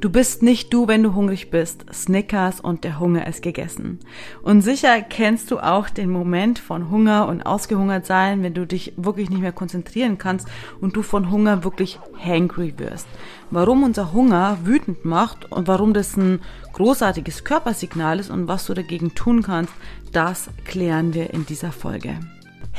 Du bist nicht du, wenn du hungrig bist. Snickers und der Hunger ist gegessen. Und sicher kennst du auch den Moment von Hunger und ausgehungert sein, wenn du dich wirklich nicht mehr konzentrieren kannst und du von Hunger wirklich hangry wirst. Warum unser Hunger wütend macht und warum das ein großartiges Körpersignal ist und was du dagegen tun kannst, das klären wir in dieser Folge.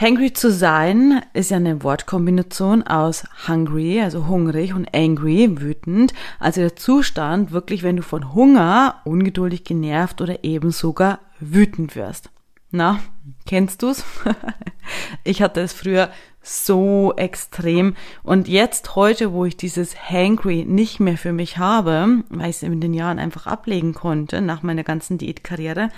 Hangry zu sein ist ja eine Wortkombination aus hungry, also hungrig, und angry, wütend. Also der Zustand wirklich, wenn du von Hunger ungeduldig genervt oder eben sogar wütend wirst. Na, kennst du's? ich hatte es früher so extrem. Und jetzt, heute, wo ich dieses Hangry nicht mehr für mich habe, weil ich es in den Jahren einfach ablegen konnte, nach meiner ganzen Diätkarriere,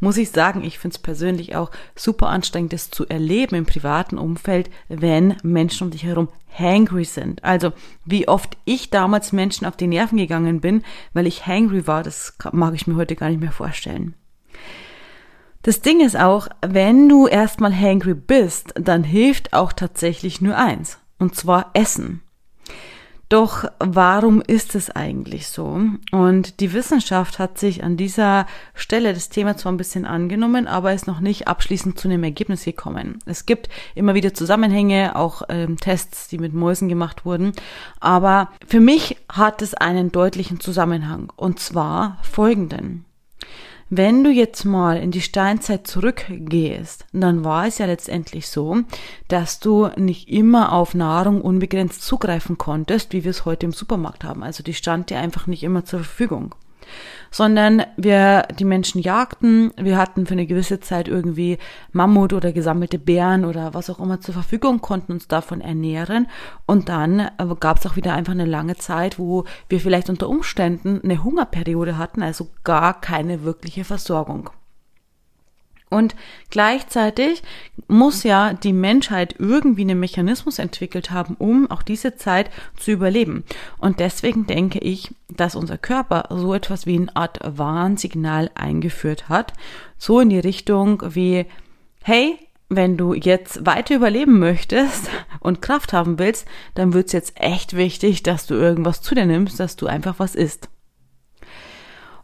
muss ich sagen, ich finde es persönlich auch super anstrengend, das zu erleben im privaten Umfeld, wenn Menschen um dich herum hangry sind. Also, wie oft ich damals Menschen auf die Nerven gegangen bin, weil ich hangry war, das mag ich mir heute gar nicht mehr vorstellen. Das Ding ist auch, wenn du erstmal hangry bist, dann hilft auch tatsächlich nur eins, und zwar Essen. Doch warum ist es eigentlich so? Und die Wissenschaft hat sich an dieser Stelle das Thema zwar ein bisschen angenommen, aber ist noch nicht abschließend zu einem Ergebnis gekommen. Es gibt immer wieder Zusammenhänge, auch ähm, Tests, die mit Mäusen gemacht wurden. Aber für mich hat es einen deutlichen Zusammenhang. Und zwar folgenden. Wenn du jetzt mal in die Steinzeit zurückgehst, dann war es ja letztendlich so, dass du nicht immer auf Nahrung unbegrenzt zugreifen konntest, wie wir es heute im Supermarkt haben. Also die stand dir einfach nicht immer zur Verfügung sondern wir die Menschen jagten, wir hatten für eine gewisse Zeit irgendwie Mammut oder gesammelte Bären oder was auch immer zur Verfügung, konnten uns davon ernähren und dann äh, gab es auch wieder einfach eine lange Zeit, wo wir vielleicht unter Umständen eine Hungerperiode hatten, also gar keine wirkliche Versorgung. Und gleichzeitig muss ja die Menschheit irgendwie einen Mechanismus entwickelt haben, um auch diese Zeit zu überleben. Und deswegen denke ich, dass unser Körper so etwas wie eine Art Warnsignal eingeführt hat. So in die Richtung wie, hey, wenn du jetzt weiter überleben möchtest und Kraft haben willst, dann wird es jetzt echt wichtig, dass du irgendwas zu dir nimmst, dass du einfach was isst.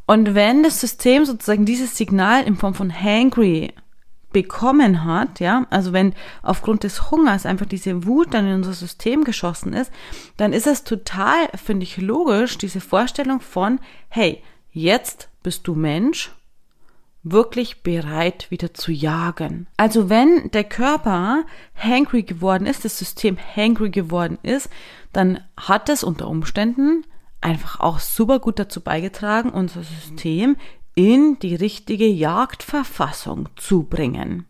Und wenn das System sozusagen dieses Signal in Form von hangry bekommen hat, ja, also wenn aufgrund des Hungers einfach diese Wut dann in unser System geschossen ist, dann ist es total, finde ich, logisch, diese Vorstellung von, hey, jetzt bist du Mensch, wirklich bereit, wieder zu jagen. Also wenn der Körper hangry geworden ist, das System hangry geworden ist, dann hat es unter Umständen einfach auch super gut dazu beigetragen, unser System in die richtige Jagdverfassung zu bringen.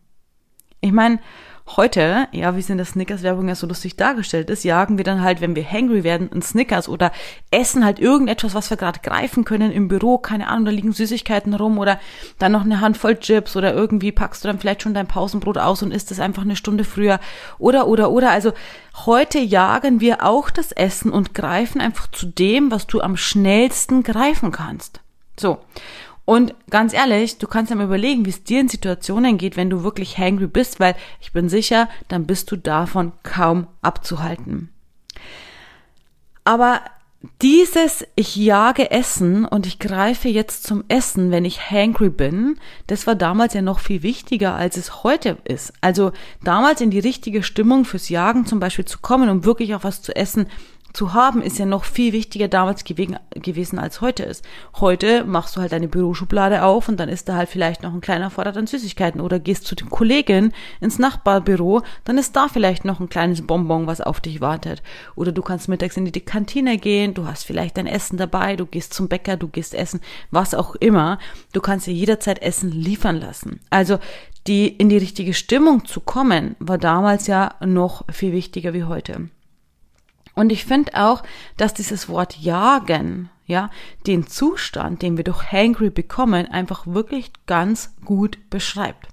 Ich meine, heute, ja, wie es in der Snickers-Werbung ja so lustig dargestellt ist, jagen wir dann halt, wenn wir hangry werden, ein Snickers oder essen halt irgendetwas, was wir gerade greifen können im Büro, keine Ahnung, da liegen Süßigkeiten rum oder dann noch eine Handvoll Chips oder irgendwie packst du dann vielleicht schon dein Pausenbrot aus und isst es einfach eine Stunde früher oder, oder, oder. Also heute jagen wir auch das Essen und greifen einfach zu dem, was du am schnellsten greifen kannst. So. Und ganz ehrlich, du kannst ja mal überlegen, wie es dir in Situationen geht, wenn du wirklich hangry bist, weil ich bin sicher, dann bist du davon kaum abzuhalten. Aber dieses ich jage Essen und ich greife jetzt zum Essen, wenn ich hangry bin, das war damals ja noch viel wichtiger, als es heute ist. Also damals in die richtige Stimmung fürs Jagen zum Beispiel zu kommen, um wirklich auch was zu essen, zu haben, ist ja noch viel wichtiger damals gewesen, als heute ist. Heute machst du halt deine Büroschublade auf und dann ist da halt vielleicht noch ein kleiner Vorrat an Süßigkeiten oder gehst zu den Kollegen ins Nachbarbüro, dann ist da vielleicht noch ein kleines Bonbon, was auf dich wartet. Oder du kannst mittags in die Kantine gehen, du hast vielleicht dein Essen dabei, du gehst zum Bäcker, du gehst essen, was auch immer. Du kannst dir jederzeit Essen liefern lassen. Also die in die richtige Stimmung zu kommen, war damals ja noch viel wichtiger wie heute. Und ich finde auch, dass dieses Wort jagen, ja, den Zustand, den wir durch Hangry bekommen, einfach wirklich ganz gut beschreibt.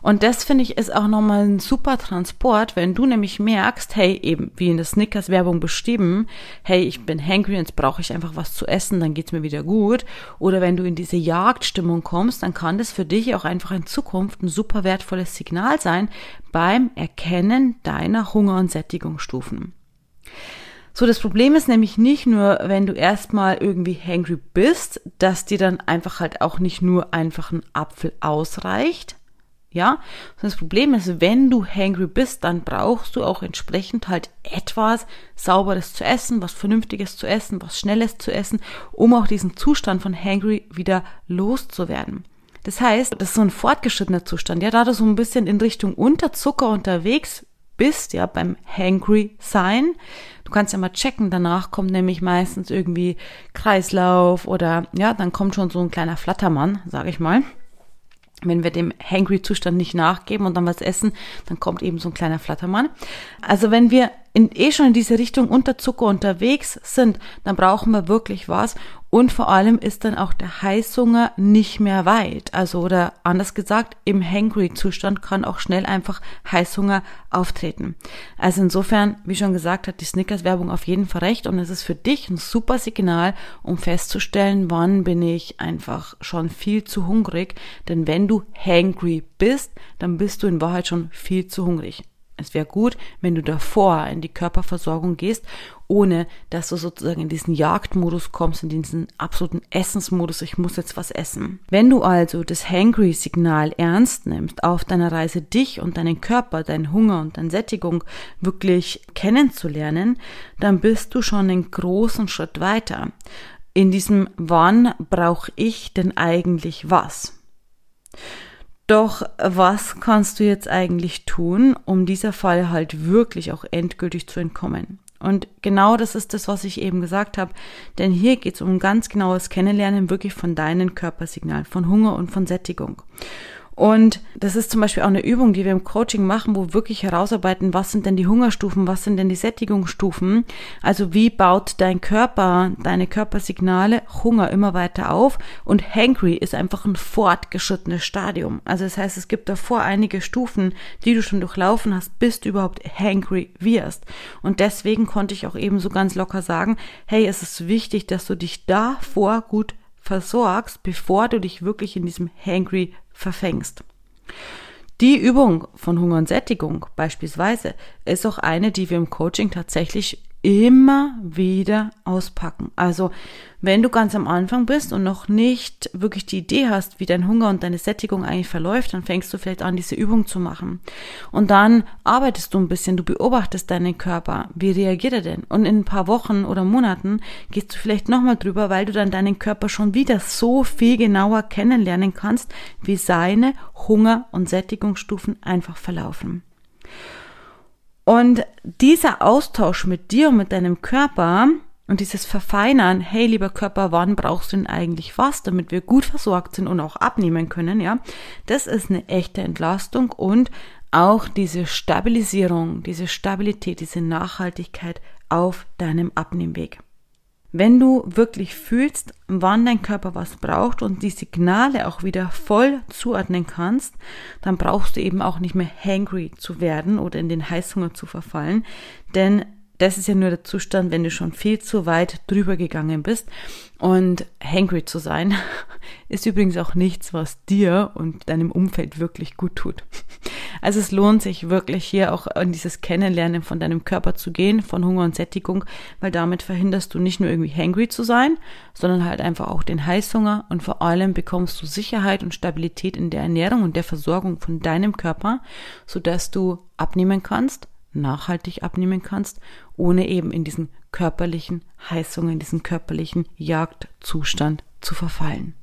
Und das finde ich ist auch nochmal ein super Transport, wenn du nämlich merkst, hey, eben wie in der Snickers Werbung beschrieben, hey, ich bin hangry jetzt brauche ich einfach was zu essen, dann geht's mir wieder gut. Oder wenn du in diese Jagdstimmung kommst, dann kann das für dich auch einfach in Zukunft ein super wertvolles Signal sein beim Erkennen deiner Hunger- und Sättigungsstufen. So, das Problem ist nämlich nicht nur, wenn du erstmal irgendwie hangry bist, dass dir dann einfach halt auch nicht nur einfach ein Apfel ausreicht, ja? Das Problem ist, wenn du hangry bist, dann brauchst du auch entsprechend halt etwas Sauberes zu essen, was Vernünftiges zu essen, was Schnelles zu essen, um auch diesen Zustand von hangry wieder loszuwerden. Das heißt, das ist so ein fortgeschrittener Zustand. Ja, da du so ein bisschen in Richtung Unterzucker unterwegs bist, ja, beim hangry sein. Du kannst ja mal checken, danach kommt nämlich meistens irgendwie Kreislauf oder ja, dann kommt schon so ein kleiner Flattermann, sag ich mal wenn wir dem Hangry-Zustand nicht nachgeben und dann was essen, dann kommt eben so ein kleiner Flattermann. Also wenn wir in, eh schon in diese Richtung Unterzucker unterwegs sind, dann brauchen wir wirklich was. Und vor allem ist dann auch der Heißhunger nicht mehr weit. Also oder anders gesagt, im Hangry-Zustand kann auch schnell einfach Heißhunger auftreten. Also insofern, wie schon gesagt, hat die Snickers-Werbung auf jeden Fall recht und es ist für dich ein super Signal, um festzustellen, wann bin ich einfach schon viel zu hungrig. Denn wenn du hangry bist, dann bist du in Wahrheit schon viel zu hungrig. Es wäre gut, wenn du davor in die Körperversorgung gehst, ohne dass du sozusagen in diesen Jagdmodus kommst, in diesen absoluten Essensmodus, ich muss jetzt was essen. Wenn du also das Hangry-Signal ernst nimmst, auf deiner Reise dich und deinen Körper, deinen Hunger und deine Sättigung wirklich kennenzulernen, dann bist du schon einen großen Schritt weiter. In diesem Wann brauche ich denn eigentlich was? Doch was kannst du jetzt eigentlich tun, um dieser Fall halt wirklich auch endgültig zu entkommen? Und genau das ist das, was ich eben gesagt habe. Denn hier geht es um ganz genaues Kennenlernen wirklich von deinen Körpersignalen, von Hunger und von Sättigung. Und das ist zum Beispiel auch eine Übung, die wir im Coaching machen, wo wir wirklich herausarbeiten, was sind denn die Hungerstufen, was sind denn die Sättigungsstufen. Also wie baut dein Körper, deine Körpersignale Hunger immer weiter auf. Und Hangry ist einfach ein fortgeschrittenes Stadium. Also das heißt, es gibt davor einige Stufen, die du schon durchlaufen hast, bis du überhaupt Hangry wirst. Und deswegen konnte ich auch eben so ganz locker sagen, hey, es ist wichtig, dass du dich davor gut versorgst, bevor du dich wirklich in diesem Hangry verfängst. Die Übung von Hunger und Sättigung beispielsweise ist auch eine, die wir im Coaching tatsächlich immer wieder auspacken. Also wenn du ganz am Anfang bist und noch nicht wirklich die Idee hast, wie dein Hunger und deine Sättigung eigentlich verläuft, dann fängst du vielleicht an, diese Übung zu machen. Und dann arbeitest du ein bisschen, du beobachtest deinen Körper. Wie reagiert er denn? Und in ein paar Wochen oder Monaten gehst du vielleicht nochmal drüber, weil du dann deinen Körper schon wieder so viel genauer kennenlernen kannst, wie seine Hunger- und Sättigungsstufen einfach verlaufen. Und dieser Austausch mit dir und mit deinem Körper und dieses Verfeinern, hey lieber Körper, wann brauchst du denn eigentlich was, damit wir gut versorgt sind und auch abnehmen können, ja, das ist eine echte Entlastung und auch diese Stabilisierung, diese Stabilität, diese Nachhaltigkeit auf deinem Abnehmweg. Wenn du wirklich fühlst, wann dein Körper was braucht und die Signale auch wieder voll zuordnen kannst, dann brauchst du eben auch nicht mehr hangry zu werden oder in den Heißhunger zu verfallen, denn das ist ja nur der Zustand, wenn du schon viel zu weit drüber gegangen bist. Und hangry zu sein ist übrigens auch nichts, was dir und deinem Umfeld wirklich gut tut. Also es lohnt sich wirklich hier auch in dieses Kennenlernen von deinem Körper zu gehen, von Hunger und Sättigung, weil damit verhinderst du nicht nur irgendwie hangry zu sein, sondern halt einfach auch den Heißhunger und vor allem bekommst du Sicherheit und Stabilität in der Ernährung und der Versorgung von deinem Körper, sodass du abnehmen kannst nachhaltig abnehmen kannst, ohne eben in diesen körperlichen Heißungen, in diesen körperlichen Jagdzustand zu verfallen.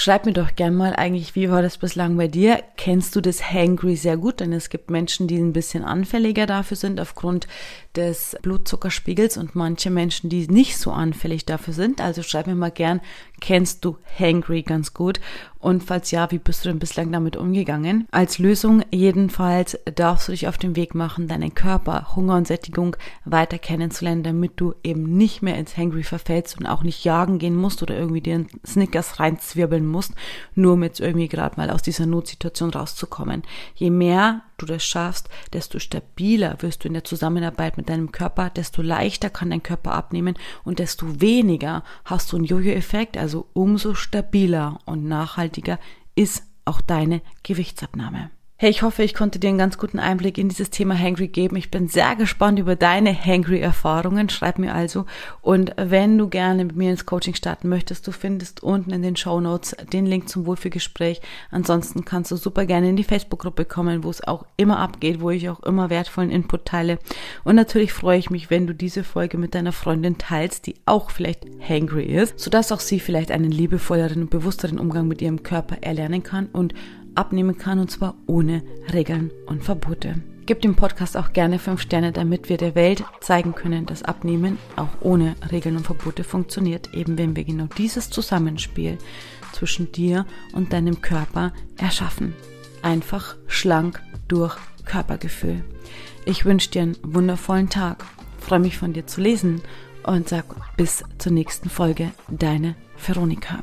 Schreib mir doch gern mal eigentlich, wie war das bislang bei dir? Kennst du das Hangry sehr gut? Denn es gibt Menschen, die ein bisschen anfälliger dafür sind aufgrund des Blutzuckerspiegels und manche Menschen, die nicht so anfällig dafür sind. Also schreib mir mal gern Kennst du Hangry ganz gut? Und falls ja, wie bist du denn bislang damit umgegangen? Als Lösung jedenfalls darfst du dich auf den Weg machen, deinen Körper, Hunger und Sättigung weiter kennenzulernen, damit du eben nicht mehr ins Hangry verfällst und auch nicht jagen gehen musst oder irgendwie dir Snickers reinzwirbeln musst, nur um jetzt irgendwie gerade mal aus dieser Notsituation rauszukommen. Je mehr du das schaffst, desto stabiler wirst du in der Zusammenarbeit mit deinem Körper, desto leichter kann dein Körper abnehmen und desto weniger hast du einen Jojo-Effekt, also umso stabiler und nachhaltiger ist auch deine Gewichtsabnahme. Hey, ich hoffe, ich konnte dir einen ganz guten Einblick in dieses Thema Hangry geben. Ich bin sehr gespannt über deine Hangry-Erfahrungen. Schreib mir also. Und wenn du gerne mit mir ins Coaching starten möchtest, du findest unten in den Show Notes den Link zum Wohlfühlgespräch. Ansonsten kannst du super gerne in die Facebook-Gruppe kommen, wo es auch immer abgeht, wo ich auch immer wertvollen Input teile. Und natürlich freue ich mich, wenn du diese Folge mit deiner Freundin teilst, die auch vielleicht hangry ist, sodass auch sie vielleicht einen liebevolleren und bewussteren Umgang mit ihrem Körper erlernen kann und abnehmen kann und zwar ohne Regeln und Verbote. Gib dem Podcast auch gerne 5 Sterne, damit wir der Welt zeigen können, dass Abnehmen auch ohne Regeln und Verbote funktioniert, eben wenn wir genau dieses Zusammenspiel zwischen dir und deinem Körper erschaffen. Einfach schlank durch Körpergefühl. Ich wünsche dir einen wundervollen Tag, freue mich von dir zu lesen und sag bis zur nächsten Folge, deine Veronika.